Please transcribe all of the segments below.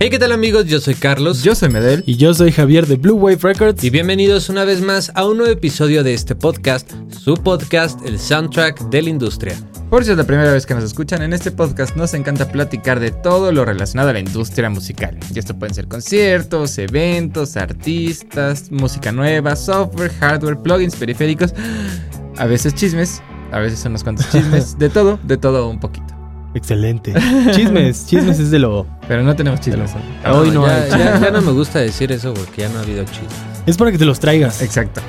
Hey, ¿qué tal amigos? Yo soy Carlos. Yo soy Medel. Y yo soy Javier de Blue Wave Records. Y bienvenidos una vez más a un nuevo episodio de este podcast, su podcast, el soundtrack de la industria. Por si es la primera vez que nos escuchan, en este podcast nos encanta platicar de todo lo relacionado a la industria musical. Y esto pueden ser conciertos, eventos, artistas, música nueva, software, hardware, plugins, periféricos, a veces chismes, a veces unos cuantos chismes, de todo, de todo un poquito. Excelente. Chismes, chismes es de lo. Pero no tenemos chismes. Hoy no ya, hay. ya- ya no me gusta decir eso porque ya no ha habido chismes. Es para que te los traigas. Exacto.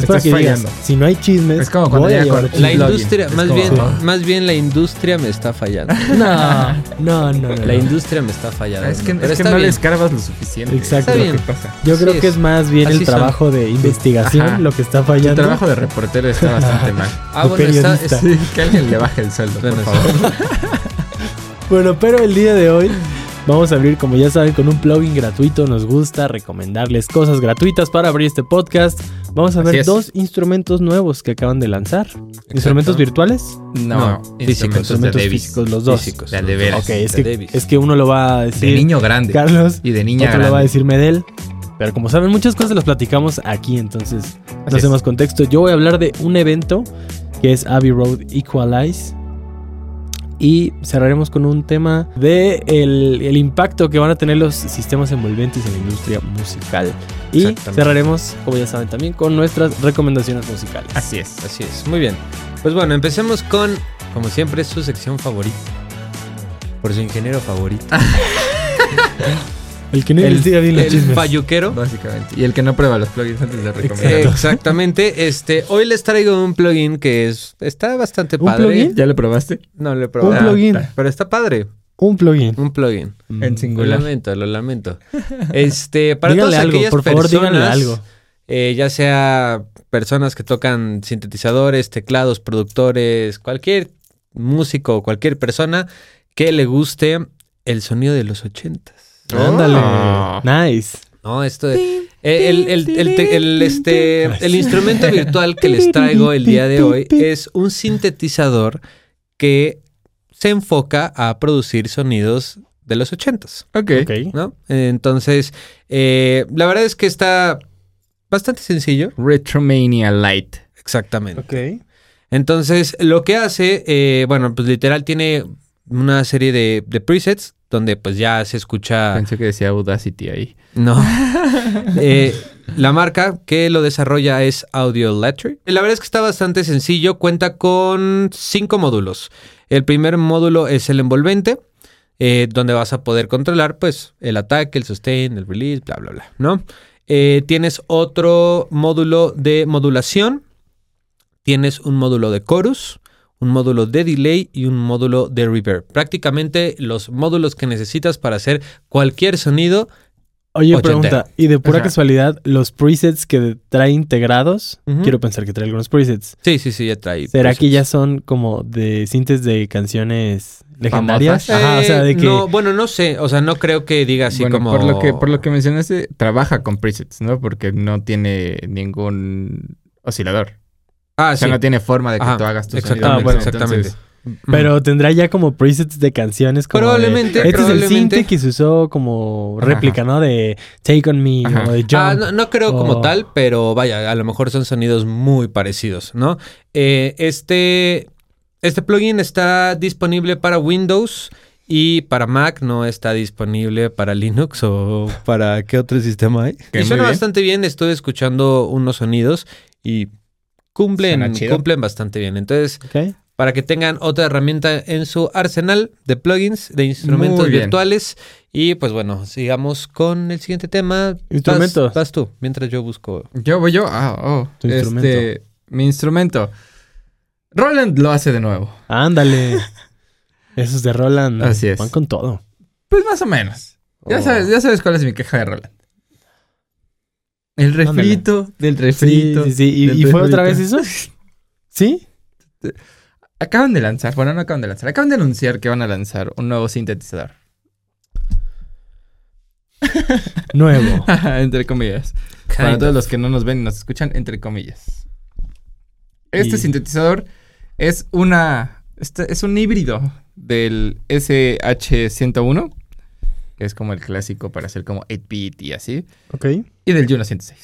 Es para estás que digas, fallando. si no hay chismes, Es como cuando voy a llega llevar con- La industria, más como- bien, Sí. más bien la industria me está fallando. No, no, no, no. La no. industria me está fallando. Es que, Pero es que está no bien. le escarbas lo suficiente. Exacto. Está bien. Yo creo que es. más bien el son. trabajo de investigación Ajá. lo que está Tu fallando. trabajo de reportero está bastante mal. Ah, bueno, está, es- que alguien le baje el sueldo, Bueno, por sí. favor. Bueno, pero el día de hoy vamos a abrir, como ya saben, con un plugin gratuito. Nos gusta recomendarles cosas gratuitas para abrir este podcast. Vamos a Así ver es. dos instrumentos nuevos que acaban de lanzar. ¿Instrumentos virtuales? No, físicos, instrumentos de físicos, los dos. físicos. De veras. Ok, es De que, Davis. es que uno lo va a decir De niño grande. Carlos, Y de niña otro grande. lo va a decir Medel. Pero como saben, muchas cosas las platicamos aquí, entonces no hacemos contexto. Yo voy a hablar de un evento que es Abbey Road Equalize. Y cerraremos con un tema de el, el impacto que van a tener los sistemas envolventes en la industria musical. Y cerraremos, como ya saben, también con nuestras recomendaciones musicales. Así es. Así es, muy bien. Pues bueno, empecemos con, como siempre, su sección favorita. Por su ingeniero favorito. El que no el investiga bien los el chismes. falluquero. Básicamente. Y el que no prueba los plugins antes de recomendarlos. Exactamente. Este, hoy les traigo un plugin que es está bastante ¿Un padre. plugin? ¿Ya lo probaste? No lo he Un probado. plugin. Pero está padre. Un plugin. Un plugin. En Lo singular. lamento, lo lamento. Este, para díganle todas algo, aquellas por favor, díganle personas, algo. eh, ya sea personas que tocan sintetizadores, teclados, productores, cualquier músico, cualquier persona que le guste el sonido de los ochentas. Ándale. Oh. Nice. No, esto de- el, el- el te- el, este, el instrumento virtual que les traigo el día de hoy es un sintetizador que se enfoca a producir sonidos de los ochentas. Ok. Ok. ¿no? Entonces, eh, la verdad es que está bastante sencillo. Retromania Light. Exactamente. Ok. Entonces, lo que hace, eh, bueno, pues literal tiene una serie de, de presets donde pues ya se escucha... Pensé que decía Audacity ahí. No. Eh, la marca que lo desarrolla es Audio Electric. La verdad es que está bastante sencillo. Cuenta con cinco módulos. El primer módulo es el envolvente, eh, donde vas a poder controlar, pues, el ataque, el sustain, el release, bla, bla, bla, ¿no? Eh, tienes otro módulo de modulación. Tienes un módulo de chorus, un módulo de delay y un módulo de reverb. Prácticamente los módulos que necesitas para hacer cualquier sonido Oye, Ochentero. pregunta, y de pura Ajá. casualidad, los presets que trae integrados, quiero pensar que trae algunos presets. Sí, sí, sí, ya trae. ¿Será presets. que ya son como de sintes de canciones legendarias? Ajá, o sea, de Eh, que No, bueno, no sé. O sea, no creo que diga así bueno, como. por lo que por lo que mencionaste, trabaja con presets, ¿no? Porque no tiene ningún oscilador. Ah, O sea, sí. no tiene forma de que Ajá, tú hagas tu exactamente, sonido. Ah, bueno, exactamente. Entonces, pero tendrá ya como presets de canciones como de- Probablemente, este es el sinte que se usó como Ajá. réplica, ¿no? De Take on Me Ajá. o de Jump. Ah, no, no creo como tal, pero vaya, a lo mejor son sonidos muy parecidos, ¿no? Eh, este, este plugin está disponible para Windows y para Mac no está disponible para Linux o para qué otro sistema hay. Que y suena bien. bastante bien, estuve escuchando unos sonidos y cumplen, cumplen bastante bien. Entonces, para que tengan otra herramienta en su arsenal de plugins, de instrumentos virtuales. Y pues bueno, sigamos con el siguiente tema. Instrumentos. Vas, tú, mientras yo busco. Yo voy yo. Ah, oh. Tu este, instrumento. mi instrumento. Roland lo hace de nuevo. Ándale. Esos de Roland Así es. van con todo. Pues más o menos. Ya Oh. sabes, ya sabes cuál es mi queja de Roland. El refrito del Sí, refrito. sí, sí. ¿Y, del y fue otra vez eso? ¿Sí? Acaban de lanzar, bueno, no acaban de lanzar, acaban de anunciar que van a lanzar un nuevo sintetizador. Nuevo. entre comillas. Para todos los que no nos ven y nos escuchan, entre comillas. Este Y- sintetizador es una. este- es un híbrido del SH101 que es como el clásico para hacer como 8-bit y así. Ok. Y del Juno 106.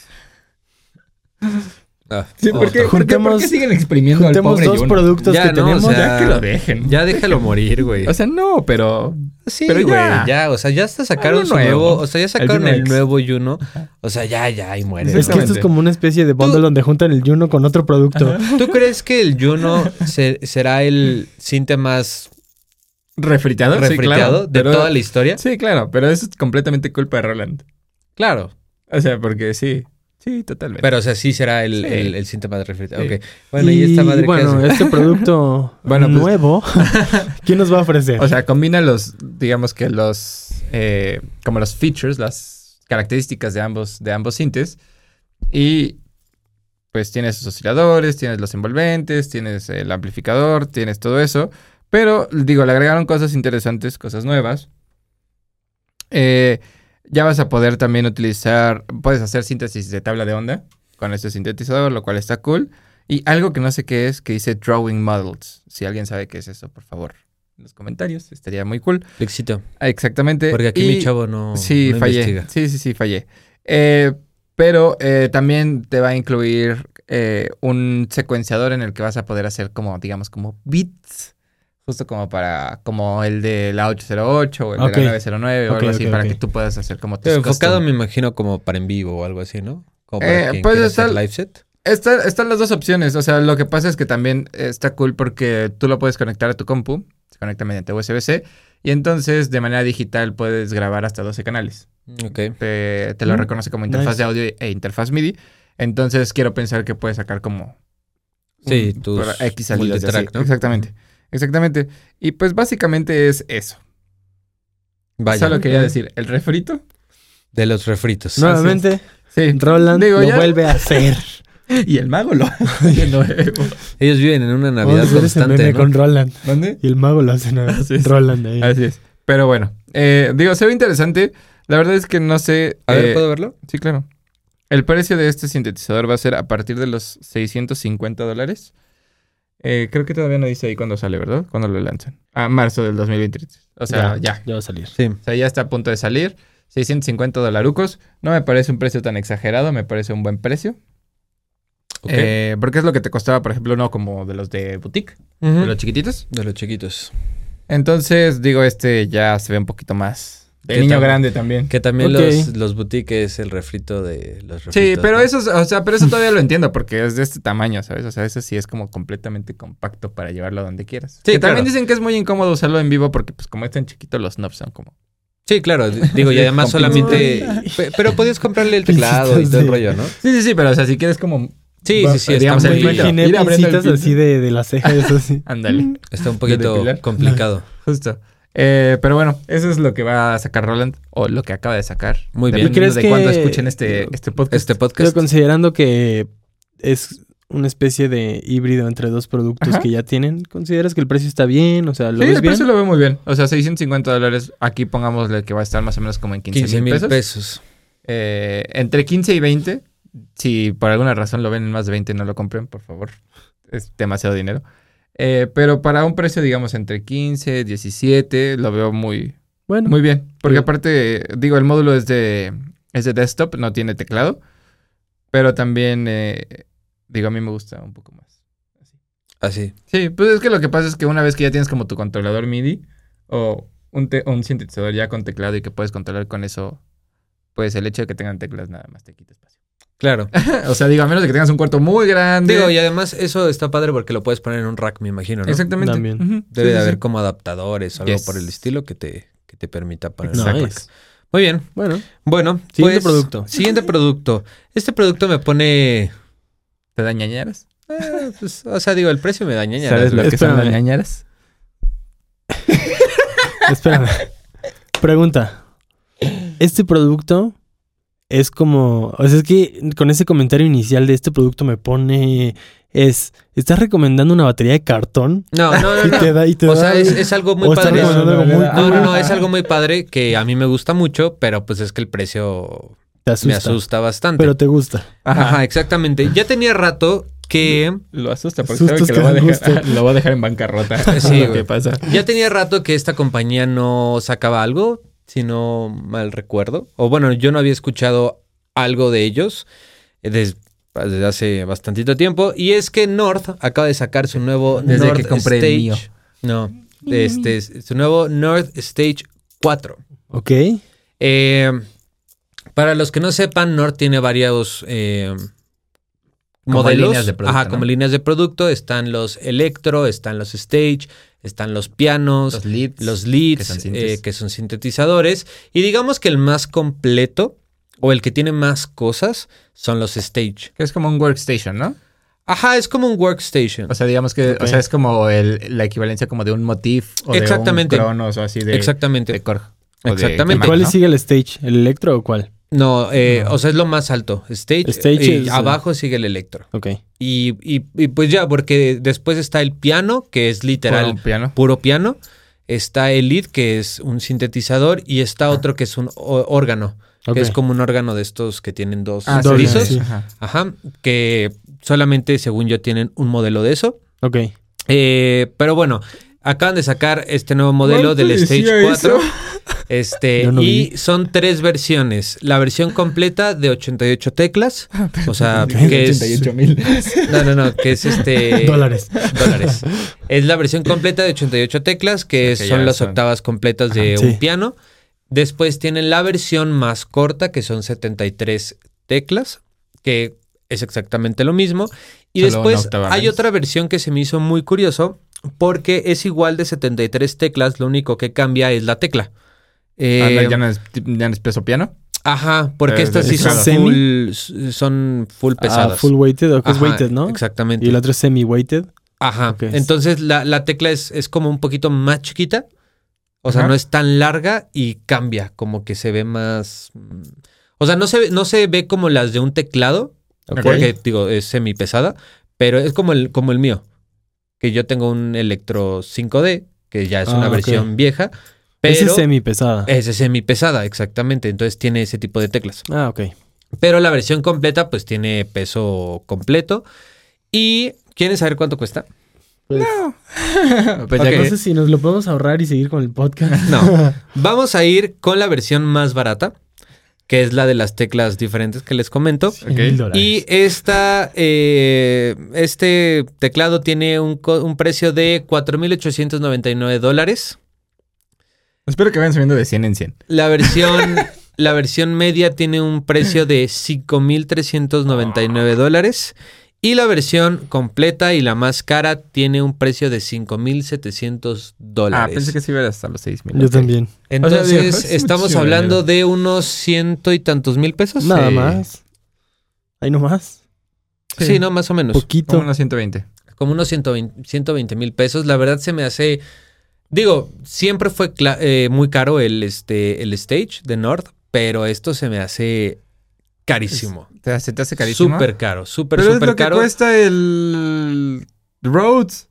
Ah, Sí, ¿por, qué, por qué- por qué Juntemos- siguen exprimiendo al Juntemos pobre dos Juno? productos Ya, que no, o tenemos. sea, Ya que lo dejen. Ya déjalo morir, güey. O sea, no, pero... sí, pero güey, ya. ya. O sea, ya hasta sacaron su nuevo. nuevo. O sea, ya El sacaron el, nuevo Juno. O sea, ya, ya, y muere. Es que esto es como una especie de bundle donde juntan el Juno con otro producto. ¿Tú crees que el Juno se- será el cinte más ¿Refriteado? Sí, refriteado claro, de pero- toda la historia? Sí, claro, pero eso es completamente culpa de Roland. Claro. O sea, porque sí, sí, totalmente. Pero, o sea, sí será el, Sí. el, el cinte más refriteado. Sí. Ok. Bueno, y, esta madre bueno, este producto Bueno, pues- nuevo, ¿quién nos va a ofrecer? O sea, combina los, digamos que los, eh, como los features, las características de ambos, de ambos sintes. Y pues tienes sus osciladores, tienes los envolventes, tienes el amplificador, tienes todo eso. Pero, digo, le agregaron cosas interesantes, cosas nuevas. Eh, ya vas a poder también utilizar, puedes hacer síntesis de tabla de onda con este sintetizador, lo cual está cool. Y algo que no sé qué es, que dice Drawing Models. Si alguien sabe qué es eso, por favor, en los comentarios, estaría muy cool. Éxito. Exactamente. Porque aquí Y- mi chavo no, Sí, no fallé. investiga. Sí, sí, sí, fallé. Eh, pero eh, también te va a incluir eh, un secuenciador en el que vas a poder hacer como, digamos, como bits. Justo como para, como el de la 808 o el Ok. de la 909 o algo así, para que tú puedas hacer como tus Pero enfocado, custom. me imagino, como para en vivo o algo así, ¿no? Como para Eh, quien pues quiera está hacer el- live set. Está- están las dos opciones. O sea, lo que pasa es que también está cool porque tú lo puedes conectar a tu compu. Se conecta mediante USB-C. Y entonces, de manera digital, puedes grabar hasta 12 canales. Ok. te, te lo Mm, reconoce como interfaz nice. de audio e interfaz MIDI. Entonces quiero pensar que puedes sacar como Sí, un- tus X salidas de multitrack, así. ¿no? Exactamente. Exactamente. Y pues básicamente es eso. Vaya. Solo quería Ok. decir, el refrito. De los refritos. Nuevamente, Sí. Roland Digo, lo ya- vuelve a hacer. Y el mago lo hace nuevo. Ellos viven en una Navidad constante, con Roland. ¿Dónde? Y el mago lo hace nuevo. Así es. Roland ahí. Así es. Pero bueno, eh, digo, se ve interesante. La verdad es que no sé. A ver, eh, ¿puedo verlo? Sí, claro. El precio de este sintetizador va a ser a partir de los 650 dólares. Eh, creo que todavía no dice ahí cuándo sale, ¿verdad? Cuándo lo lanzan. A marzo del 2023. O sea, ya. Ya va a salir. Sí. O sea, ya está a punto de salir. 650 dolarucos. No me parece un precio tan exagerado, me parece un buen precio. Ok. Eh, porque es lo que te costaba, por ejemplo, uno como de los de boutique, de los chiquititos. De los chiquitos. Entonces, digo, este ya se ve un poquito más. De ¿Qué niño grande también. Que también Ok. los, los boutiques es el refrito de los refritos. Sí, pero ¿no? eso, es- o sea, pero eso todavía lo entiendo porque es de este tamaño, ¿sabes? O sea, eso sí es como completamente compacto para llevarlo a donde quieras. Sí, que también claro. dicen que es muy incómodo usarlo en vivo porque, pues, como están chiquitos, los knobs son como. Sí, claro. Digo, y además solamente... Pe- Pero podías comprarle el teclado y todo el Sí. rollo, ¿no? Sí, sí, sí, pero o sea, si quieres como. Sí, Va- sí, sí. Está, digamos, el Me muy- imaginé el así de, de las cejas, eso sí. Ándale, está un ¿De poquito complicado. justo. Eh, pero bueno, eso es lo que va a sacar Roland o lo que acaba de sacar. Muy bien. Dependiendo ¿Crees de que- cuándo escuchen este, este podcast. Este Pero podcast. considerando que es una especie de híbrido entre dos productos Ajá. que ya tienen, ¿consideras que el precio está bien? O sea, ¿lo Sí, ves el bien? precio lo veo muy bien. O sea, 650 dólares. Aquí pongámosle que va a estar más o menos como en 15 15 mil mil pesos. pesos. Eh, entre 15 y 20. Si por alguna razón lo ven en más de 20, no lo compren, por favor. Es demasiado dinero. Eh, pero para un precio, digamos, entre 15, 17, lo veo muy, Bueno, muy bien. Porque Bien. aparte, digo, el módulo es de, es de desktop, no tiene teclado. Pero también, eh, digo, a mí me gusta un poco más. Así. Sí, pues es que lo que pasa es que una vez que ya tienes como tu controlador MIDI o un, te- un sintetizador ya con teclado y que puedes controlar con eso, pues el hecho de que tengan teclas nada más te quita espacio. Claro. o sea, digo, a menos de que tengas un cuarto muy grande. Digo, y además eso está padre porque lo puedes poner en un rack, me imagino, ¿no? Exactamente. También. Ujú. Debe Sí, de sí, haber sí. como adaptadores o algo Yes. por el estilo que te, que te permita poner Nice. un rack. Muy bien. bueno. Bueno, Siguiente pues, producto. Siguiente producto. Este producto me pone... ¿Te da ñañaras? eh, pues, o sea, digo, el precio me da ñañaras, ¿Sabes lo que son las Espérame. ñañaras? Espérame. Pregunta. Este producto es como... O sea, es que con ese comentario inicial de este producto me pone... Es... ¿Estás recomendando una batería de cartón? No, no, no, Y te da... Y te O da- sea, es, es algo muy padre. recomendando algo muy No, no, no, es algo muy padre que a mí me gusta mucho, pero pues es que el precio Te me asusta. bastante. Pero te gusta. Ajá. exactamente. Ya tenía rato que... Lo asusta porque sabe que lo va, dejar, lo va a dejar en bancarrota. Sí, lo que pasa. Ya tenía rato que esta compañía no sacaba algo. Si no mal recuerdo. O bueno, yo no había escuchado algo de ellos eh, des- desde hace bastantito tiempo. Y es que North acaba de sacar su nuevo Desde North que compré el Stage. mío. No, este, su nuevo North Stage 4. Ok. Eh, para los que no sepan, Nord tiene varios eh, Como modelos. líneas de producto, Ajá, ¿no? como líneas de producto. Están los Electro, están los Stage, están los pianos, Los leads. los leads, que son eh, que son sintetizadores. Y digamos que el más completo o el que tiene más cosas son los Stage. Que es como un workstation, ¿no? Ajá, es como un workstation. O sea, digamos que, o sea, es como el- la equivalencia como de un motif o Exactamente. de un Cronos o así de, Exactamente. de Korg. o de Exactamente. Mac, ¿Cuál ¿no? sigue el stage? ¿El electro o cuál? No, eh, No. o sea, es lo más alto. Stage. Stage y es, eh, abajo sigue el Electro. Ok. Y, y- y pues ya, porque después está el piano, que es literal Puro piano. puro piano. Está el lead, que es un sintetizador. Y está otro que es un órgano. Ok. Que es como un órgano de estos que tienen dos Ah, sí. Ajá. Ajá. Que solamente, según yo, tienen un modelo de eso. Ok. Eh, pero bueno, acaban de sacar este nuevo modelo ¿Cuánto del Stage decía 4. eso? Este, no y vi. son tres versiones. La versión completa de 88 teclas. O sea, que es. 88 mil. No, no, no, que es este. Dólares. dólares. Es la versión completa de 88 teclas, que Sí, que son las son- octavas completas de Ajá, un sí. piano. Después tienen la versión más corta, que son 73 teclas, que es exactamente lo mismo. Y Solo después hay menos. otra versión que se me hizo muy curioso, porque es igual de 73 teclas, lo único que cambia es la tecla. Eh, Ah, no, ya, no es, ya no es peso piano. Ajá, porque Eh, estas sí son semi. full, son full pesadas. Ah, full weighted o que es weighted, ¿no? Exactamente. Y el otro es semi-weighted. Ajá. Entonces la, la tecla es, es como un poquito más chiquita. O sea, Ajá. no es tan larga y cambia, como que se ve más. O sea, no se, ve- no se ve como las de un teclado, Ok. porque digo, es semi pesada, pero es como el, como el mío. Que yo tengo un Electro 5D, que ya es Ah, una ok. versión vieja, Ese pero es semi-pesada. ese es semi pesada, exactamente. Entonces tiene ese tipo de teclas. Ah, ok. Pero la versión completa, pues tiene peso completo. ¿Y quieren saber cuánto cuesta? Pues ya No que- sé si nos lo podemos ahorrar y seguir con el podcast. No. Vamos a ir con la versión más barata, que es la de las teclas diferentes que les comento. Y esta, eh, este teclado tiene un, un precio de 4.899 dólares. Espero que vayan subiendo de 100 en 100. La versión, la versión media tiene un precio de 5.399 dólares. Y la versión completa y la más cara tiene un precio de 5.700 Ah, dólares. pensé que sí iba hasta los 6 mil. Yo también. Entonces, O sea, digo, es estamos hablando de unos ciento y tantos mil pesos. Nada Sí. más. Ahí nomás. Sí, no, más o menos. Poquito. Como unos 120. Como unos 120 mil pesos. La verdad se me hace. Digo, siempre fue eh, muy caro el, este, el stage de North, pero esto se me hace carísimo. ¿Te, ¿Se te hace carísimo? Súper caro, súper, Pero es súper que caro. cuesta el Rhodes.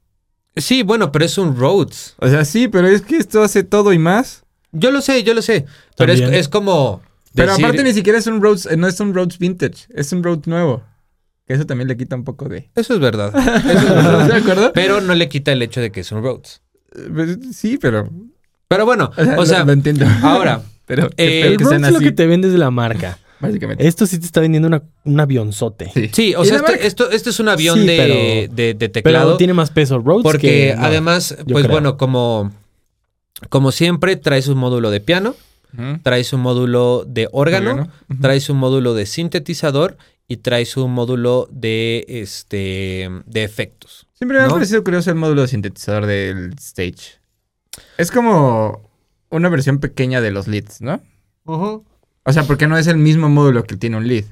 Sí, bueno, pero es un Rhodes. O sea, sí, pero es que esto hace todo y más. Yo lo sé, yo lo sé. Pero es, como. Pero decir- aparte ni siquiera es un Rhodes, eh, no es un Rhodes vintage, es un Rhodes nuevo. Que eso también le quita un poco de... Eso es verdad. Eso es verdad. ¿De acuerdo? pero no le quita el hecho de que es un Rhodes. Eh, pues, Sí, pero... Pero bueno, O sea, o sea, lo, lo entiendo. ahora, pero eh, El que Rhodes sean es lo que te vendes de la marca. Básicamente. Esto sí te está vendiendo una, un avionzote. Sí. Sí, o ¿Y sea, este, marca? esto, esto es un avión Sí, de, pero- de- de teclado. Pero tiene más peso Rhodes porque que además, pues creo. bueno, como, como siempre, traes un módulo de piano, traes un módulo de órgano, traes un módulo de sintetizador y traes un módulo de, este, de efectos. Siempre me ha parecido curioso el módulo de sintetizador del stage. Es como una versión pequeña de los leads, ¿no? O sea, porque no es el mismo módulo que tiene un lead.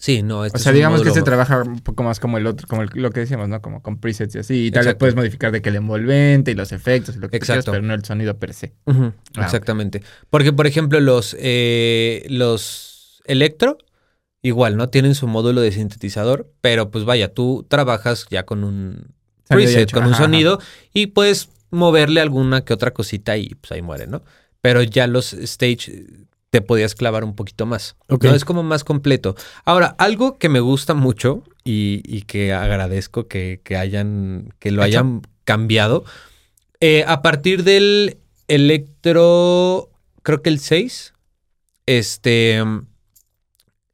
Sí, no, este O sea, digamos que este trabaja un poco más como el otro, como el- lo que decíamos, ¿no? Como con presets y así. Y tal vez Exacto. puedes modificar de que el envolvente y los efectos y lo que tú quieras, Exacto. pero no el sonido per se. Ah, exactamente. Porque, por ejemplo, los, eh, los Electro, igual, ¿no? Tienen su módulo de sintetizador, pero pues vaya, tú trabajas ya con un preset, con un Ajá, ajá. sonido, y puedes moverle alguna que otra cosita y pues ahí muere, ¿no? Pero ya los stage te podías clavar un poquito más. Ok. ¿no? Es como más completo. Ahora, algo que me gusta mucho y, y que agradezco que, que hayan, que lo hayan cambiado, eh, a partir del Electro, creo que el 6, este,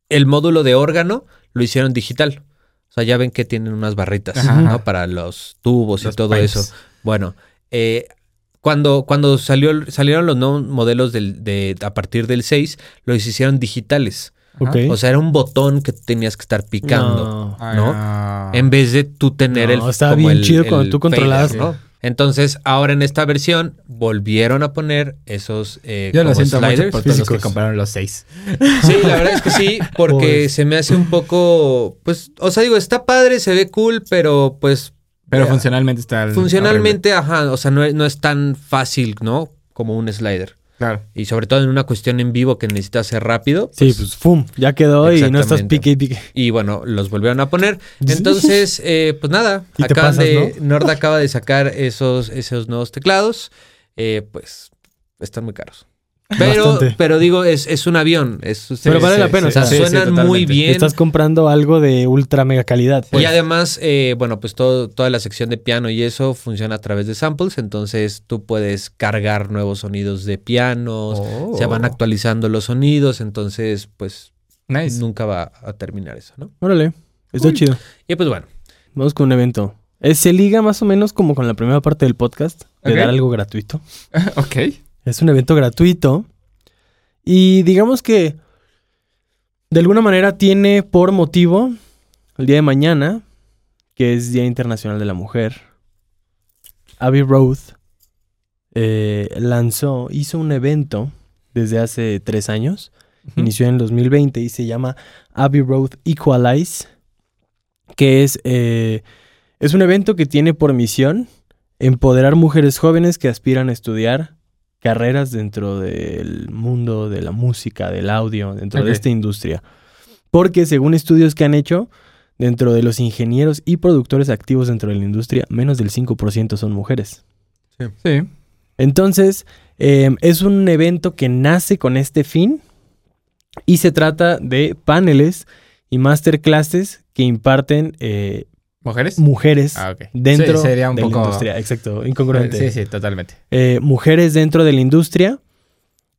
el módulo de órgano lo hicieron digital. O sea, ya ven que tienen unas barritas, Ajá. ¿no? Para los tubos y todo pipes. eso. Bueno, eh, cuando, cuando salió, salieron los nuevos modelos del, de, a partir del 6, los hicieron digitales. Ok. O sea, era un botón que tenías que estar picando. No. ¿no? En vez de tú tener No, el. estaba como bien el- chido cuando tú controlabas. fader, ¿no? Entonces, ahora en esta versión volvieron a poner esos eh, Yo lo como siento mucho sliders. por todos los que compraron los seis. Sí, la verdad es que sí, porque se me hace un poco, pues, o sea, digo, está padre, se ve cool, pero pues Pero funcionalmente está. funcionalmente, ajá, o sea, no es, no es tan fácil, ¿no? Como un slider. Claro. Y sobre todo en una cuestión en vivo que necesitas hacer rápido. Sí, pues ¡fum! Ya quedó y no estás pique y pique. Y bueno, los volvieron a poner. Entonces, eh, pues nada, pasas, de. Nord acaba de sacar esos, esos nuevos teclados. Eh, pues están muy caros. Pero, Bastante. pero digo, es, es un avión. Es, Pero vale la pena, O sea, sí, sí, suenan muy bien. Estás comprando algo de ultra mega calidad. pues. y además, eh, bueno, pues todo, toda la sección de piano y eso funciona a través de samples. Entonces tú puedes cargar nuevos sonidos de pianos. Oh. Se van actualizando los sonidos. Entonces, pues Nice. nunca va a terminar eso, ¿no? Órale, está Cool. chido. Y pues bueno. Vamos con un evento. Eh, se liga más o menos como con la primera parte del podcast, de dar algo gratuito. ok. Es un evento gratuito. Y digamos que de alguna manera tiene por motivo el día de mañana, que es Día Internacional de la Mujer. Abbey Road eh, lanzó, hizo un evento desde hace tres años. Inició en 2020 y se llama Abbey Road Equalize, que es, eh, es un evento que tiene por misión empoderar mujeres jóvenes que aspiran a estudiar carreras dentro del mundo de la música, del audio, dentro de esta industria. Porque según estudios que han hecho, dentro de los ingenieros y productores activos dentro de la industria, menos del 5% son mujeres. Sí. Entonces, eh, es un evento que nace con este fin y se trata de paneles y masterclasses que imparten eh, ¿Mujeres? mujeres Ah, dentro Sí, sería un de poco- la industria. Exacto, incongruente. Sí, sí, totalmente. Eh, mujeres dentro de la industria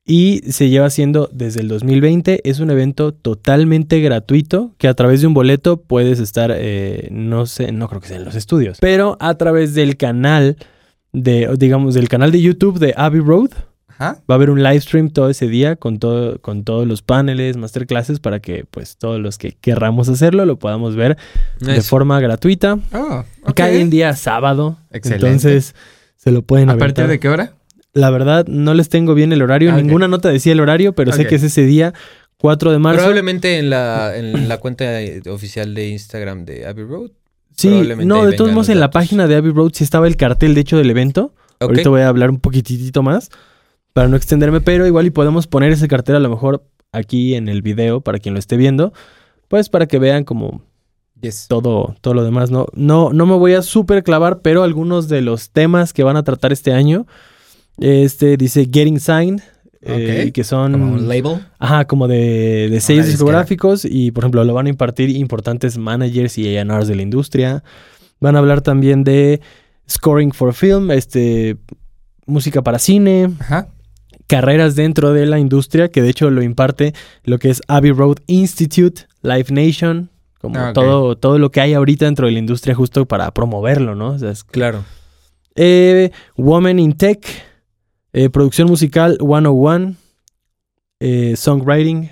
y se lleva haciendo desde el 2020. Es un evento totalmente gratuito que a través de un boleto puedes estar, eh, no sé, no creo que sea en los estudios, pero a través del canal de, digamos, del canal de YouTube de Abbey Road. Ajá. Va a haber un live stream todo ese día con, todo, con todos los paneles, masterclasses, para que pues todos los que querramos hacerlo lo podamos ver de forma gratuita. Oh, ok. Cae en día sábado. Excelente. Entonces se lo pueden ¿A aventar. partir de qué hora? La verdad, no les tengo bien el horario. Ah, ok. Ninguna nota decía el horario, pero sé que es ese día, 4 de marzo. Probablemente en la, en la cuenta oficial de Instagram de Abbey Road. Sí, probablemente no, de todos modos en la página de Abbey Road sí estaba el cartel, de hecho, del evento. Ahorita voy a hablar un poquitito más para no extenderme, pero igual y podemos poner ese cartel a lo mejor aquí en el video para quien lo esté viendo, pues para que vean como Yes. todo, todo lo demás. No, no, no me voy a súper clavar, pero algunos de los temas que van a tratar este año, este dice Getting Signed, eh, Ok. que son... Como un label. Ajá, como de, de sellos discográficos y, por ejemplo, lo van a impartir importantes managers y A&Rs de la industria. Van a hablar también de scoring for film, este, música para cine, Ajá. Carreras dentro de la industria, que de hecho lo imparte lo que es Abbey Road Institute, Live Nation, como Ah, todo, todo lo que hay ahorita dentro de la industria justo para promoverlo, ¿no? O sea, es Claro. eh, Woman in Tech, eh, producción musical 101, eh, songwriting.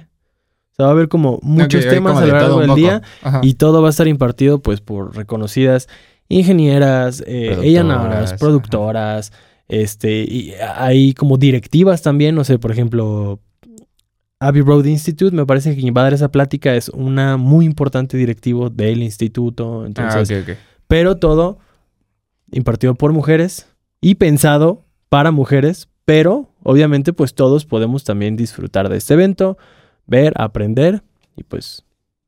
O sea, va a haber como muchos temas como a lo largo del día Ajá. y todo va a estar impartido pues por reconocidas ingenieras, eh, Productoras, productoras, este, y hay como directivas también, no sé, por ejemplo, Abbey Road Institute, me parece que quien va a dar esa plática es una muy importante directivo del instituto, Ah, entonces ok, ok. pero todo impartido por mujeres y pensado para mujeres, pero obviamente pues todos podemos también disfrutar de este evento, ver, aprender y pues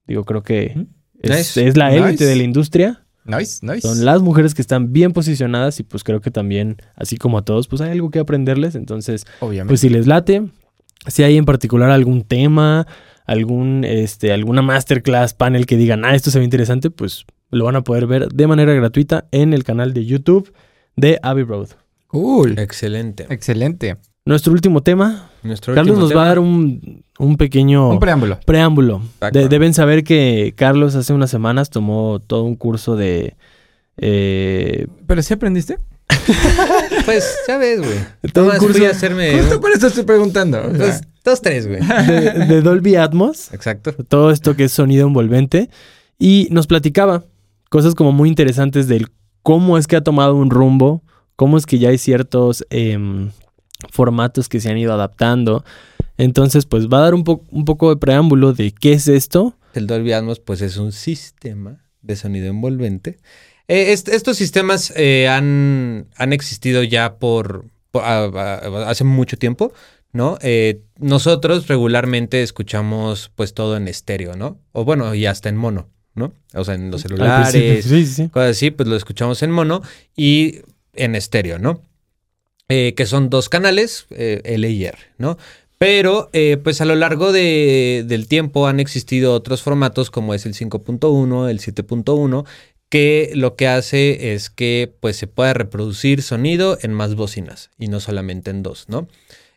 digo, creo que es, Nice. es la élite Nice. de la industria, Nice, nice. son las mujeres que están bien posicionadas y pues creo que también, así como a todos, pues hay algo que aprenderles, entonces Obviamente. pues si les late, si hay en particular algún tema, algún, este, alguna masterclass, panel que digan, ah, esto se ve interesante, pues lo van a poder ver de manera gratuita en el canal de YouTube de Abbey Road. Cool. Excelente. Excelente. Nuestro último tema, Nuestro Carlos nos va a dar un, un pequeño Un preámbulo. preámbulo. De- deben saber que Carlos hace unas semanas tomó todo un curso de... eh, ¿Pero sí aprendiste? Pues, ya ves, güey. Todo un Nomás fui curso- a hacerme... Justo por eso estoy preguntando. o sea, Dos, dos, tres, güey. de, de Dolby Atmos. Exacto. todo esto que es sonido envolvente y nos platicaba cosas como muy interesantes del cómo es que ha tomado un rumbo, cómo es que ya hay ciertos em, formatos que se han ido adaptando. Entonces, pues va a dar un, po- un poco de preámbulo de qué es esto. El Dolby Atmos, pues es un sistema de sonido envolvente. Eh, est- estos sistemas eh, han, han existido ya por, por- a- a- hace mucho tiempo, ¿no? Eh, nosotros regularmente escuchamos pues todo en estéreo, ¿no? O bueno, y hasta en mono, ¿no? O sea, en los celulares, Sí, sí, sí. cosas así, pues lo escuchamos en mono y en estéreo, ¿no? Eh, que son dos canales, eh, L y R, ¿no? Pero, eh, pues a lo largo de- del tiempo han existido otros formatos como es el 5.1, el 7.1, que lo que hace es que pues se pueda reproducir sonido en más bocinas y no solamente en dos, ¿no?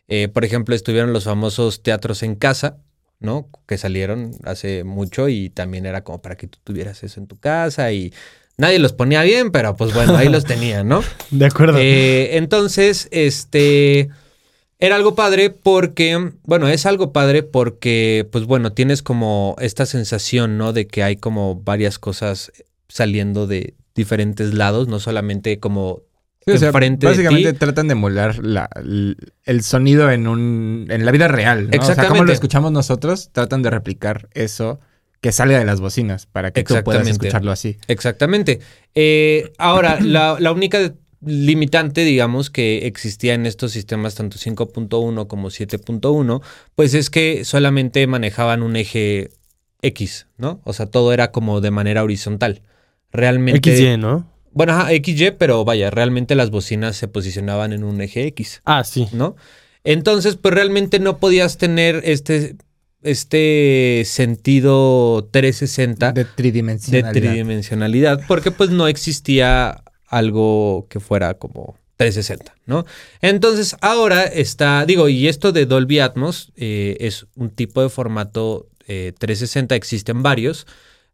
Eh, por ejemplo, estuvieron los famosos teatros en casa, ¿no? Que salieron hace mucho y también era como para que tú tuvieras eso en tu casa y nadie los ponía bien, pero pues bueno, ahí los tenían, ¿no? De acuerdo. Eh, entonces, este, era algo padre porque, bueno, es algo padre porque, pues bueno, tienes como esta sensación, ¿no? De que hay como varias cosas saliendo de diferentes lados, no solamente como sí, o sea, enfrente de básicamente ti. tratan de emular la- el sonido en un en la vida real. ¿no? O sea, como Exactamente. lo escuchamos nosotros, tratan de replicar eso que sale de las bocinas para que tú puedas escucharlo así. Exactamente. Eh, ahora, la, la única limitante, digamos, que existía en estos sistemas, tanto 5.1 como 7.1, pues es que solamente manejaban un eje X, ¿no? O sea, todo era como de manera horizontal. Realmente. XY, ¿no? Bueno, ajá, XY, pero vaya, realmente las bocinas se posicionaban en un eje X. Ah, sí. ¿no? Entonces, pues realmente no podías tener este, este sentido 360 De de tridimensionalidad. porque pues no existía algo que fuera como 360, ¿no? Entonces, ahora está, digo, y esto de Dolby Atmos eh, es un tipo de formato eh, 360, existen varios,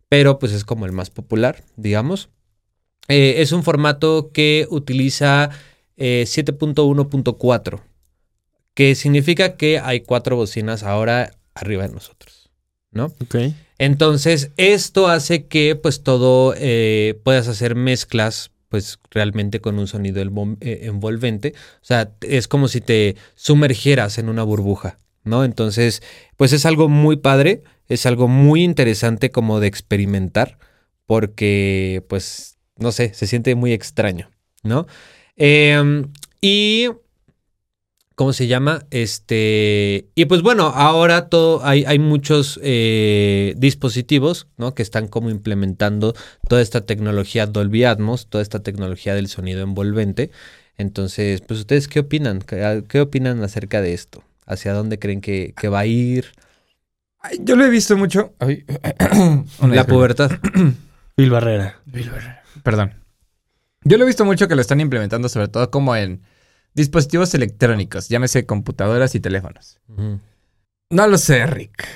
pero pues es como el más popular, digamos. Eh, es un formato que utiliza eh, 7.1.4, que significa que hay cuatro bocinas ahora arriba de nosotros, ¿no? Ok. Entonces, esto hace que pues todo eh, puedas hacer mezclas pues realmente con un sonido eh, envolvente. O sea, es como si te sumergieras en una burbuja, ¿no? Entonces, pues es algo muy padre, es algo muy interesante como de experimentar, porque pues, no sé, se siente muy extraño, ¿no? Em, y ¿Cómo se llama? Este. Y pues bueno, ahora todo. Hay, hay muchos eh, dispositivos, ¿no? Que están como implementando toda esta tecnología Dolby Atmos, toda esta tecnología del sonido envolvente. Entonces, pues, ¿ustedes qué opinan? ¿Qué, qué opinan acerca de esto? ¿Hacia dónde creen que, que va a ir? Ay, Yo lo he visto mucho. Ay, La pubertad. Phil Barrera. Perdón. Yo lo he visto mucho que lo están implementando, sobre todo como en dispositivos electrónicos, llámese computadoras y teléfonos. No lo sé, Rick.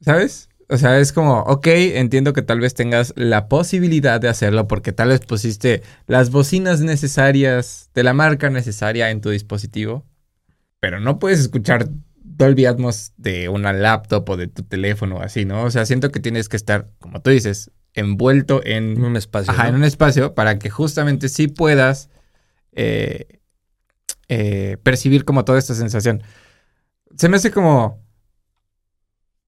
¿Sabes? O sea, es como, ok, entiendo que tal vez tengas la posibilidad de hacerlo porque tal vez pusiste las bocinas necesarias de la marca necesaria en tu dispositivo, pero no puedes escuchar Dolby Atmos de una laptop o de tu teléfono o así, ¿no? O sea, siento que tienes que estar, como tú dices, envuelto en En un espacio. Ajá, ¿no? en un espacio para que justamente sí puedas eh, eh, percibir como toda esta sensación. Se me hace como...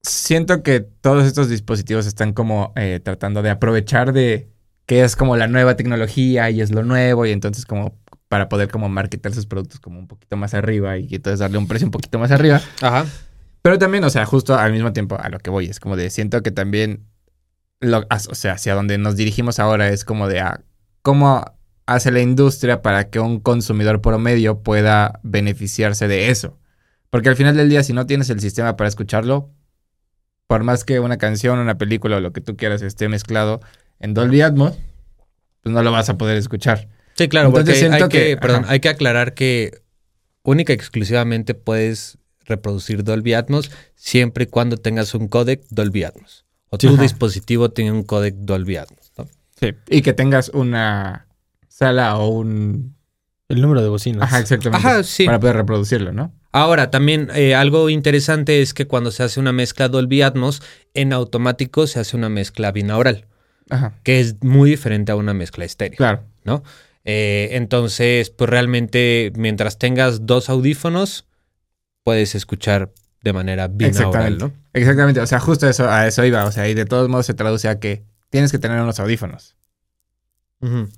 Siento que todos estos dispositivos están como eh, tratando de aprovechar de que es como la nueva tecnología y es lo nuevo y entonces como para poder como marketar sus productos como un poquito más arriba y entonces darle un precio un poquito más arriba. Ajá. Pero también, o sea, justo al mismo tiempo a lo que voy, es como de, siento que también, lo, o sea, hacia donde nos dirigimos ahora es como de, ah, ¿cómo hace la industria para que un consumidor promedio pueda beneficiarse de eso? Porque al final del día, si no tienes el sistema para escucharlo, por más que una canción, una película o lo que tú quieras esté mezclado en Dolby Atmos, pues no lo vas a poder escuchar. Sí, claro, Entonces porque hay que, que- perdón, hay que aclarar que única y exclusivamente puedes reproducir Dolby Atmos siempre y cuando tengas un codec Dolby Atmos. O tu Ajá. dispositivo tiene un codec Dolby Atmos. ¿no? Sí. Y que tengas una sala o un. El número de bocinas. Ajá, exactamente. Ajá, sí. Para poder reproducirlo, ¿no? Ahora, también eh, algo interesante es que cuando se hace una mezcla Dolby Atmos, en automático se hace una mezcla binaural, Ajá. que es muy diferente a una mezcla estéreo, Claro. ¿no? Eh, entonces, pues realmente, mientras tengas dos audífonos, puedes escuchar de manera binaural, Exactamente. ¿no? Exactamente. O sea, justo eso, a eso iba. O sea, y de todos modos se traduce a que tienes que tener unos audífonos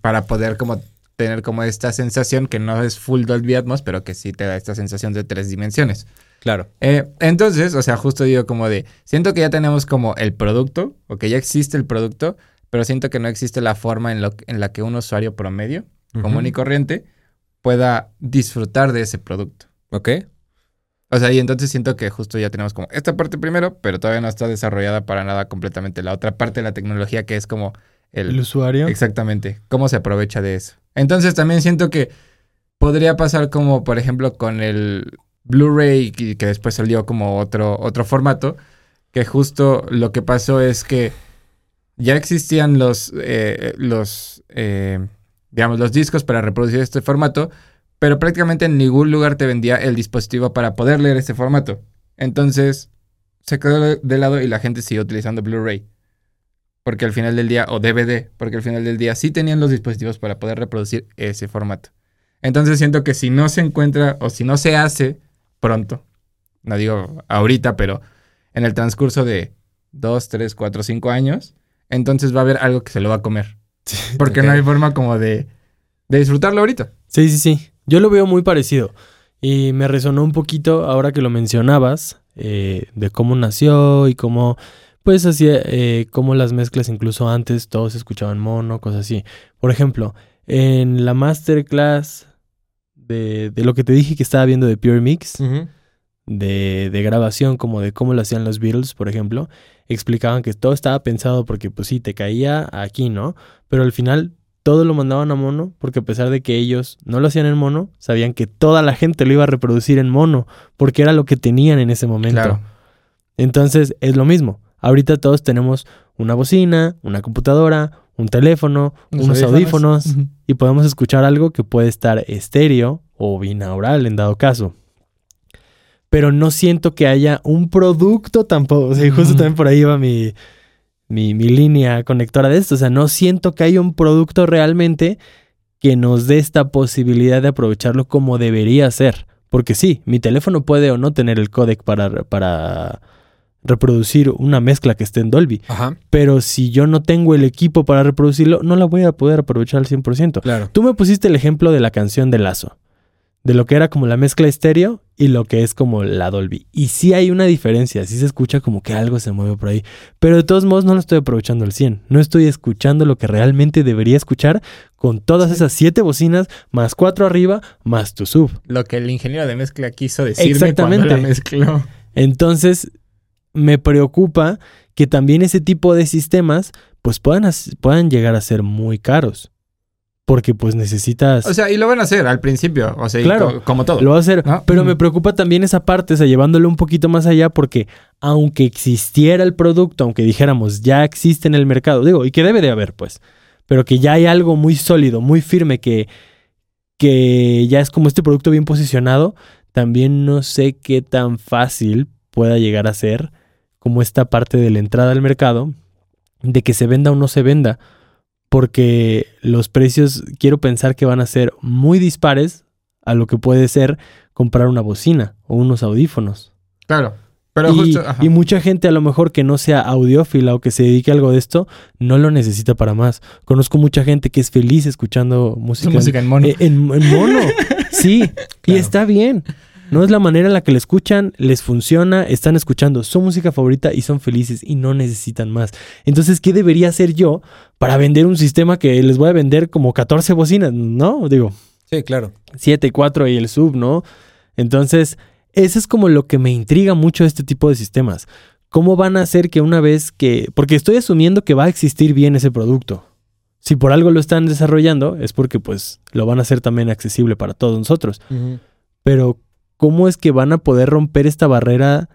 Para poder como tener como esta sensación que no es full Dolby Atmos, pero que sí te da esta sensación de tres dimensiones. Claro. Eh, entonces, o sea, justo digo como de, siento que ya tenemos como el producto, o que ya existe el producto, pero siento que no existe la forma en, lo, en la que un usuario promedio, común y corriente, pueda disfrutar de ese producto. Ok. O sea, y entonces siento que justo ya tenemos como esta parte primero, pero todavía no está desarrollada para nada completamente la otra parte de la tecnología que es como el... El usuario. Exactamente, cómo se aprovecha de eso. Entonces también siento que podría pasar como, por ejemplo, con el Blu-ray, que después salió como otro, otro formato, que justo lo que pasó es que ya existían los, eh, los eh, digamos, los discos para reproducir este formato, pero prácticamente en ningún lugar te vendía el dispositivo para poder leer este formato. Entonces se quedó de lado y la gente siguió utilizando Blu-ray. Porque al final del día, o DVD, porque al final del día sí tenían los dispositivos para poder reproducir ese formato. Entonces siento que si no se encuentra o si no se hace pronto, no digo ahorita, pero en el transcurso de 2, 3, 4, 5 años, entonces va a haber algo que se lo va a comer. Porque no hay forma como de, de disfrutarlo ahorita. Sí, sí, sí. Yo lo veo muy parecido. Y me resonó un poquito ahora que lo mencionabas, eh, de cómo nació y cómo, pues, hacía, eh, cómo las mezclas incluso antes todos escuchaban mono, cosas así. Por ejemplo, en la masterclass de, de lo que te dije que estaba viendo de Pure Mix, de, de grabación, como de cómo lo hacían los Beatles, por ejemplo, explicaban que todo estaba pensado porque, pues sí, te caía aquí, ¿no? Pero al final todo lo mandaban a mono porque a pesar de que ellos no lo hacían en mono, sabían que toda la gente lo iba a reproducir en mono porque era lo que tenían en ese momento. Claro. Entonces es lo mismo. Ahorita todos tenemos una bocina, una computadora, un teléfono, unos, audífonos, y podemos escuchar algo que puede estar estéreo o binaural en dado caso. Pero no siento que haya un producto tampoco. O sea, justo también por ahí va mi, mi, mi línea conectora de esto. O sea, no siento que haya un producto realmente que nos dé esta posibilidad de aprovecharlo como debería ser. Porque sí, mi teléfono puede o no tener el códec para, para reproducir una mezcla que esté en Dolby. Ajá. Pero si yo no tengo el equipo para reproducirlo, no la voy a poder aprovechar al 100%. Claro. Tú me pusiste el ejemplo de la canción de Lazo, de lo que era como la mezcla estéreo y lo que es como la Dolby. Y sí hay una diferencia, sí se escucha como que algo se mueve por ahí, pero de todos modos no lo estoy aprovechando al 100, no estoy escuchando lo que realmente debería escuchar con todas esas siete bocinas, más cuatro arriba, más tu sub. Lo que el ingeniero de mezcla quiso decirme Exactamente. cuando la mezcló. Entonces, me preocupa que también ese tipo de sistemas pues puedan, puedan llegar a ser muy caros. Porque pues necesitas... O sea, y lo van a hacer al principio. O sea, Claro. co- como todo. Lo va a hacer. ¿no? Pero me preocupa también esa parte, o sea, llevándolo un poquito más allá, porque aunque existiera el producto, aunque dijéramos ya existe en el mercado, digo, y que debe de haber, pues, pero que ya hay algo muy sólido, muy firme, que, que ya es como este producto bien posicionado, también no sé qué tan fácil pueda llegar a ser como esta parte de la entrada al mercado, de que se venda o no se venda, porque los precios quiero pensar que van a ser muy dispares a lo que puede ser comprar una bocina o unos audífonos. Claro. Pero y, justo. y mucha gente a lo mejor que no sea audiófila o que se dedique a algo de esto, no lo necesita para más. Conozco mucha gente que es feliz escuchando música, música en mono. en, en mono. sí, y está bien. No es la manera en la que le escuchan, les funciona, están escuchando su música favorita y son felices y no necesitan más. Entonces, ¿qué debería hacer yo para vender un sistema que les voy a vender como 14 bocinas? No, digo, Sí, claro. 7, 4 y el sub, ¿no? Entonces, eso es como lo que me intriga mucho este tipo de sistemas. ¿Cómo van a hacer que una vez que... Porque estoy asumiendo que va a existir bien ese producto. Si por algo lo están desarrollando, es porque pues lo van a hacer también accesible para todos nosotros. Pero, cómo es que van a poder romper esta barrera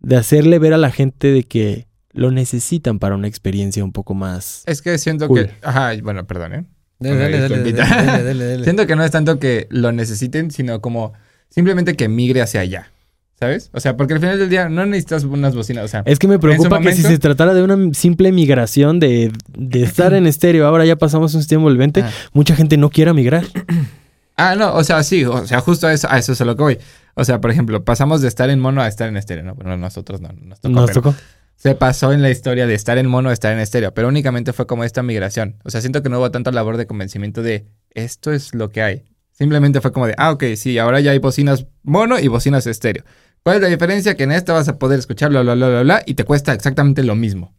de hacerle ver a la gente de que lo necesitan para una experiencia un poco más. Es que siento Cool. que. Ajá, bueno, perdón, ¿eh? Dale, dale, dale, dale, dale, dale, dale. Siento que no es tanto que lo necesiten, sino como simplemente que migre hacia allá. ¿Sabes? O sea, porque al final del día no necesitas unas bocinas. O sea, Es que me preocupa que si se tratara de una simple migración de, de estar en estéreo, ahora ya pasamos a un sistema envolvente, Ah. mucha gente no quiera migrar. Ah, no, o sea, sí, o sea, justo a eso, a eso es a lo que voy. O sea, por ejemplo, pasamos de estar en mono a estar en estéreo, ¿no? Bueno, nosotros no, nos tocó. Nos pero tocó. Se pasó en la historia de estar en mono a estar en estéreo, pero únicamente fue como esta migración. O sea, siento que no hubo tanta labor de convencimiento de esto es lo que hay. Simplemente fue como de, ah, ok, sí, ahora ya hay bocinas mono y bocinas estéreo. ¿Cuál es la diferencia? Que en esta vas a poder escuchar bla, bla, bla, bla, bla, y te cuesta exactamente lo mismo.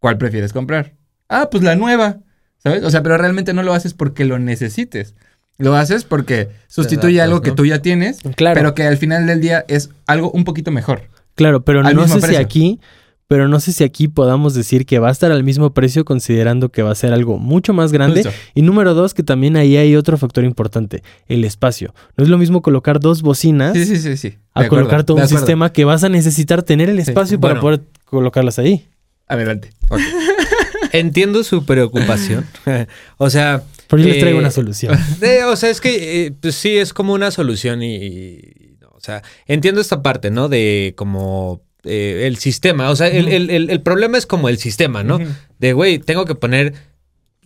¿Cuál prefieres comprar? Ah, pues la nueva. ¿Sabes? O sea, pero realmente no lo haces porque lo necesites. Lo haces porque sustituye adaptas, algo que ¿no? tú ya tienes, Claro, pero que al final del día es algo un poquito mejor. claro, pero no sé si aquí, pero no sé si aquí podamos decir que va a estar al mismo precio considerando que va a ser algo mucho más grande. Justo. Y número dos, que también ahí hay otro factor importante, el espacio. No es lo mismo colocar dos bocinas Sí, sí, sí, sí. a acuerdo, colocar todo un acuerdo. sistema que vas a necesitar tener el Sí, espacio para bueno. poder colocarlas ahí. Adelante. Entiendo su preocupación. o sea, Pero yo les Eh, traigo una solución. de- o sea, es que eh, pues sí es como una solución y, y- no, o sea, entiendo esta parte, ¿no? De como eh, el sistema. O sea, el, el- el- el problema es como el sistema, ¿no? De, güey, tengo que poner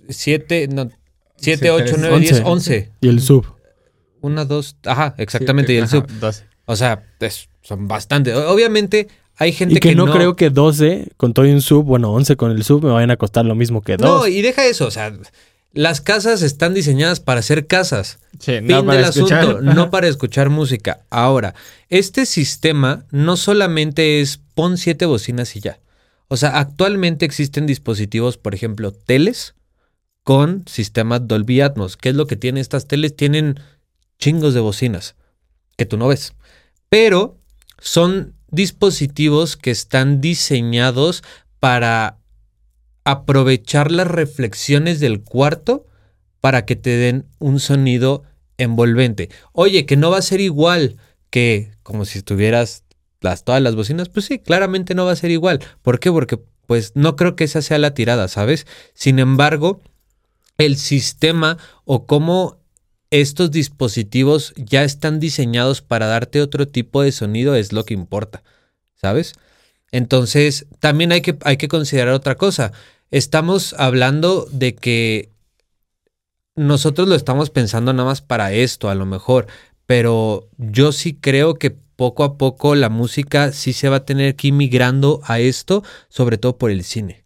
7, no, 7, Siete, 8, tres, 9, 10, once. 11. Y el sub. 1, 2, ajá, exactamente, y el Ajá, sub. 12. O sea, es- son bastante. Obviamente hay gente Y que, no, creo que 12 con todo y un sub, bueno, 11 con el sub me vayan a costar lo mismo que 2. No, y deja eso, o sea, las casas están diseñadas para ser casas. Sí, Fin no para del escuchar. asunto, no para escuchar música. Ahora, este sistema no solamente es pon siete bocinas y ya. O sea, actualmente existen dispositivos, por ejemplo, teles con sistemas Dolby Atmos. ¿Qué es lo que tienen estas teles? Tienen chingos de bocinas que tú no ves. Pero son dispositivos que están diseñados para aprovechar las reflexiones del cuarto para que te den un sonido envolvente. Oye, que no va a ser igual que como si estuvieras las, todas las bocinas. Pues sí, claramente no va a ser igual. ¿Por qué? Porque pues no creo que esa sea la tirada, ¿sabes? Sin embargo, el sistema o cómo estos dispositivos ya están diseñados para darte otro tipo de sonido es lo que importa, ¿sabes? Entonces, también hay que, hay que considerar otra cosa. Estamos hablando de que nosotros lo estamos pensando nada más para esto, a lo mejor, pero yo sí creo que poco a poco la música sí se va a tener que ir migrando a esto, sobre todo por el cine.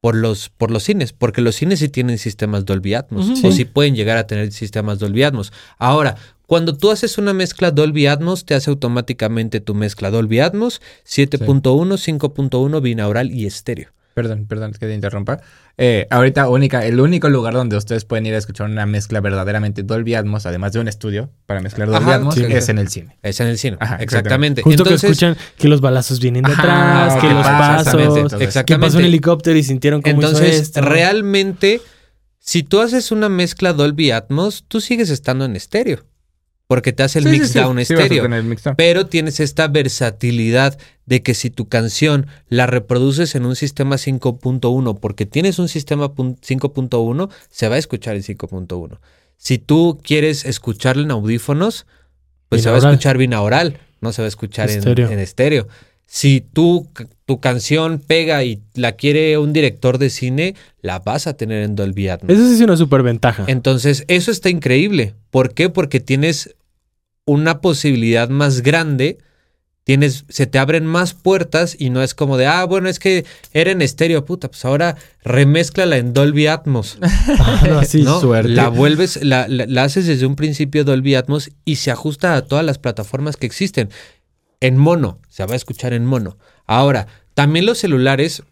Por los, por los cines, porque los cines sí tienen sistemas Dolby Atmos, o Sí. sí pueden llegar a tener sistemas Dolby Atmos. Ahora, cuando tú haces una mezcla Dolby Atmos, te hace automáticamente tu mezcla Dolby Atmos 7.1, 5.1, binaural y estéreo. Perdón, perdón que te interrumpa. Eh, ahorita única, el único lugar donde ustedes pueden ir a escuchar una mezcla verdaderamente Dolby Atmos, además de un estudio para mezclar Dolby Ajá, Atmos, sí. es en el cine. Es en el cine. Ajá, exactamente. Justo Entonces, que escuchan que los balazos vienen de Ajá, atrás, que ¿qué los pasa? pasos, Exactamente. que Exactamente. pasó un helicóptero y sintieron como Entonces, realmente, si tú haces una mezcla Dolby Atmos, tú sigues estando en estéreo. Porque te hace el Sí, sí, mix sí, down sí vas a estéreo. mix pero tienes esta versatilidad de que si tu canción la reproduces en un sistema 5.1 porque tienes un sistema pun- 5.1, se va a escuchar en 5.1. Si tú quieres escucharlo en audífonos, pues se va a escuchar binaural, no se va a escuchar en Estéreo. en estéreo. Si tú, tu canción pega y la quiere un director de cine, la vas a tener en Dolby Atmos. Eso sí es una super ventaja. Entonces, eso está increíble. ¿Por qué? Porque tienes una posibilidad más grande, tienes, se te abren más puertas y no es como de, ah, bueno, es que era en estéreo, puta, pues ahora remezclala en Dolby Atmos. Ah, no, sí, ¿no? suerte. La vuelves, la, la- la haces desde un principio Dolby Atmos y se ajusta a todas las plataformas que existen. En mono, se va a escuchar en mono. Ahora, también los celulares,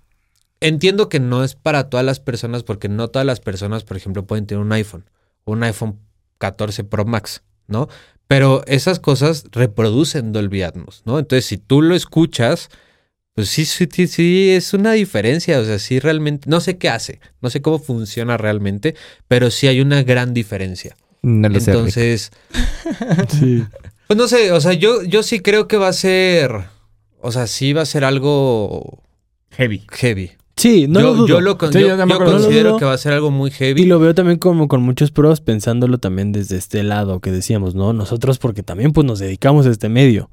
entiendo que no es para todas las personas, porque no todas las personas, por ejemplo, pueden tener un iPhone, un iPhone 14 Pro Max, ¿no? Pero esas cosas reproducen Dolby Atmos, ¿no? Entonces, si tú lo escuchas, pues sí, sí, sí, sí, es una diferencia. O sea, sí realmente, no sé qué hace, no sé cómo funciona realmente, pero sí hay una gran diferencia. No lo. Entonces, Sí. Pues no sé, o sea, yo, yo sí creo que va a ser. O sea, sí va a ser algo Heavy. heavy. Sí, no yo, lo dudo. yo lo con- Sí, yo- considero No lo dudo. que va a ser algo muy heavy. Y lo veo también como con muchos pros, pensándolo también desde este lado que decíamos, ¿no? Nosotros porque también pues nos dedicamos a este medio.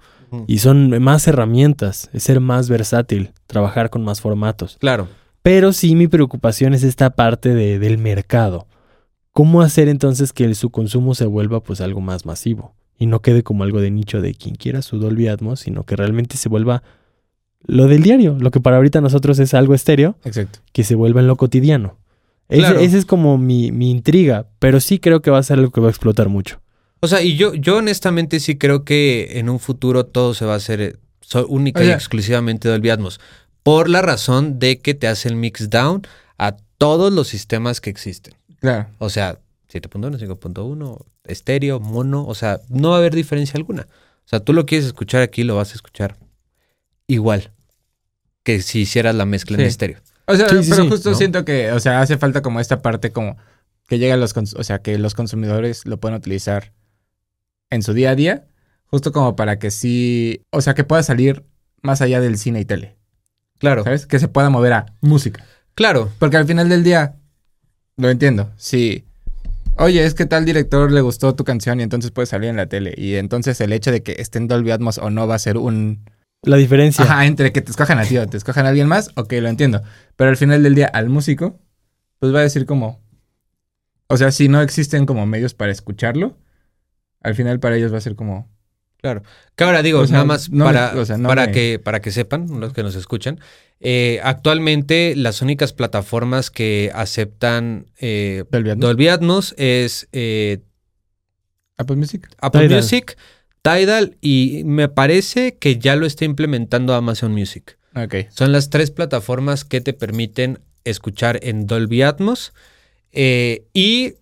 Y son más herramientas, es ser más versátil, trabajar con más formatos. Claro. Pero sí mi preocupación es esta parte de- del mercado. ¿Cómo hacer entonces que el- su consumo se vuelva pues algo más masivo? Y no quede como algo de nicho de quien quiera su Dolby Atmos, sino que realmente se vuelva lo del diario, lo que para ahorita nosotros es algo estéreo, Exacto. que se vuelva en lo cotidiano. Ese- Claro. Esa es como mi, mi intriga, pero sí creo que va a ser algo que va a explotar mucho. O sea, y yo, yo honestamente sí creo que en un futuro todo se va a hacer eh, so- única O y exclusivamente Dolby Atmos. Por la razón de que te hace el mix down a todos los sistemas que existen. Claro. O sea, 7.1, 5.1, estéreo, mono. O sea, no va a haber diferencia alguna. O sea, tú lo quieres escuchar aquí, lo vas a escuchar igual que si hicieras la mezcla en estéreo. O sea, Sí, sí, pero sí, justo ¿no? siento que, o sea, hace falta como esta parte como que llega a los, cons- o sea, que los consumidores lo puedan utilizar en su día a día, justo como para que sí, o sea, que pueda salir más allá del cine y tele, Claro, ¿sabes? Que se pueda mover a música. claro. Porque al final del día, lo entiendo, sí. Oye, es que tal director le gustó tu canción y entonces puede salir en la tele. Y entonces el hecho de que esté en Dolby Atmos o no va a ser un... La diferencia. Ajá, entre que te escojan a ti o te escojan a alguien más, ok, lo entiendo. Pero al final del día, al músico, pues va a decir como... O sea, si no existen como medios para escucharlo, al final para ellos va a ser como... Que ahora digo, sea, nada más no me- para, o sea, no para, me- que, para que sepan, los que nos escuchan, eh, actualmente las únicas plataformas que aceptan eh, Dolby Atmos. Dolby Atmos es eh, Apple Music. Apple Tidal. Music, Tidal y me parece que ya lo está implementando Amazon Music. Ok. Son las tres plataformas que te permiten escuchar en Dolby Atmos eh, y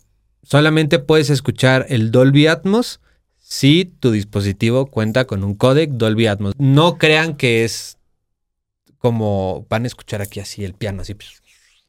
solamente puedes escuchar el Dolby Atmos si tu dispositivo cuenta con un codec Dolby Atmos. No crean que es como van a escuchar aquí así el piano así.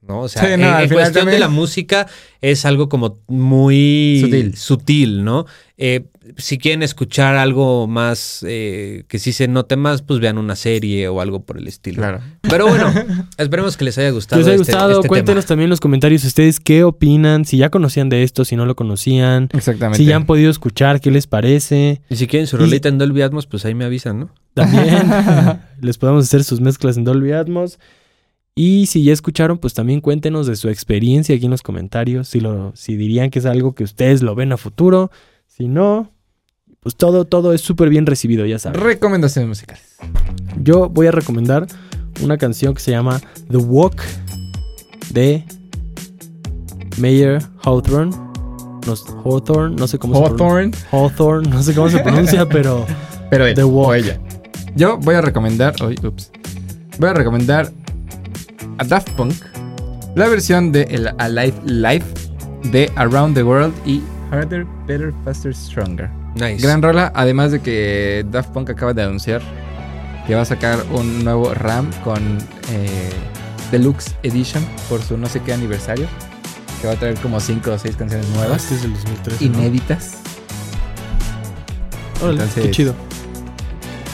¿no? O sea, Sí, no, en, cuestión también- de la música es algo como muy Sutil. sutil, ¿no? Eh, si quieren escuchar algo más eh, que sí se note más, pues vean una serie o algo por el estilo. Claro. Pero bueno, esperemos que les haya Si gustado. les ha este- gustado, este cuéntenos tema. también en los comentarios ustedes qué opinan, si ya conocían de esto, si no lo conocían, Exactamente. si ya han podido escuchar, qué les parece. Y si quieren su Y- rolita en Dolby Atmos, pues ahí me avisan, ¿no? También les podemos hacer sus mezclas en Dolby Atmos. Y si ya escucharon, pues también cuéntenos de su experiencia aquí en los comentarios. Si, lo, si dirían que es algo que ustedes lo ven a futuro. Si no, pues todo, todo es súper bien recibido, ya saben. Recomendaciones musicales. Yo voy a recomendar una canción que se llama The Walk de Mayer Hawthorne. No, Hawthorne, no sé cómo se pronuncia. Hawthorne, Hawthorne, no sé cómo se pronuncia, pero pero él The Walk. o ella. Yo voy a recomendar, ups. Voy a recomendar a Daft Punk la versión de el Alive Live de Around the World y Harder, Better, Faster, Stronger. Nice. Gran rola, además de que Daft Punk acaba de anunciar que va a sacar un nuevo RAM con eh, Deluxe Edition por su no sé qué aniversario. Que va a traer como 5 o 6 canciones nuevas, este es del 2013. ¿no? inéditas. Órale, qué chido.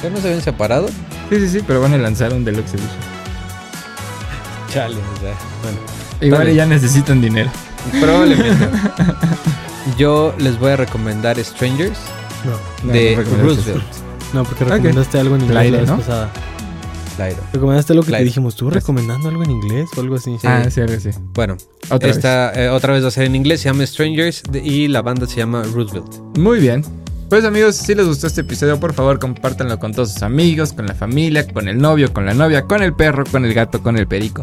¿Ya no se habían separado? Sí, sí, sí, pero van a lanzar un Deluxe Edition. Chale, o sea, bueno. Igual Dale. ya necesitan dinero. Probablemente. Yo les voy a recomendar Strangers No, No, de no. Roosevelt. no, porque recomendaste algo en inglés la vez ¿no? pasada. Recomendaste algo que te dijimos, ¿tú recomendando algo en inglés o algo así? Sí. Ah, sí, algo así. Bueno, Otra esta eh, otra vez va a ser en inglés, se llama Strangers de- y la banda se llama Roosevelt. vez. Muy bien. Pues amigos, si les gustó este episodio, por favor compártanlo con todos sus amigos, con la familia, con el novio, con la novia, con el perro, con el gato, con el perico.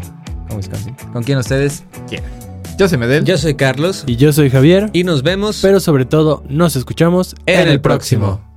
Con quien ustedes quieran. Yo soy Medel. Yo soy Carlos Y yo soy Javier, y nos vemos pero sobre todo nos escuchamos en el próximo.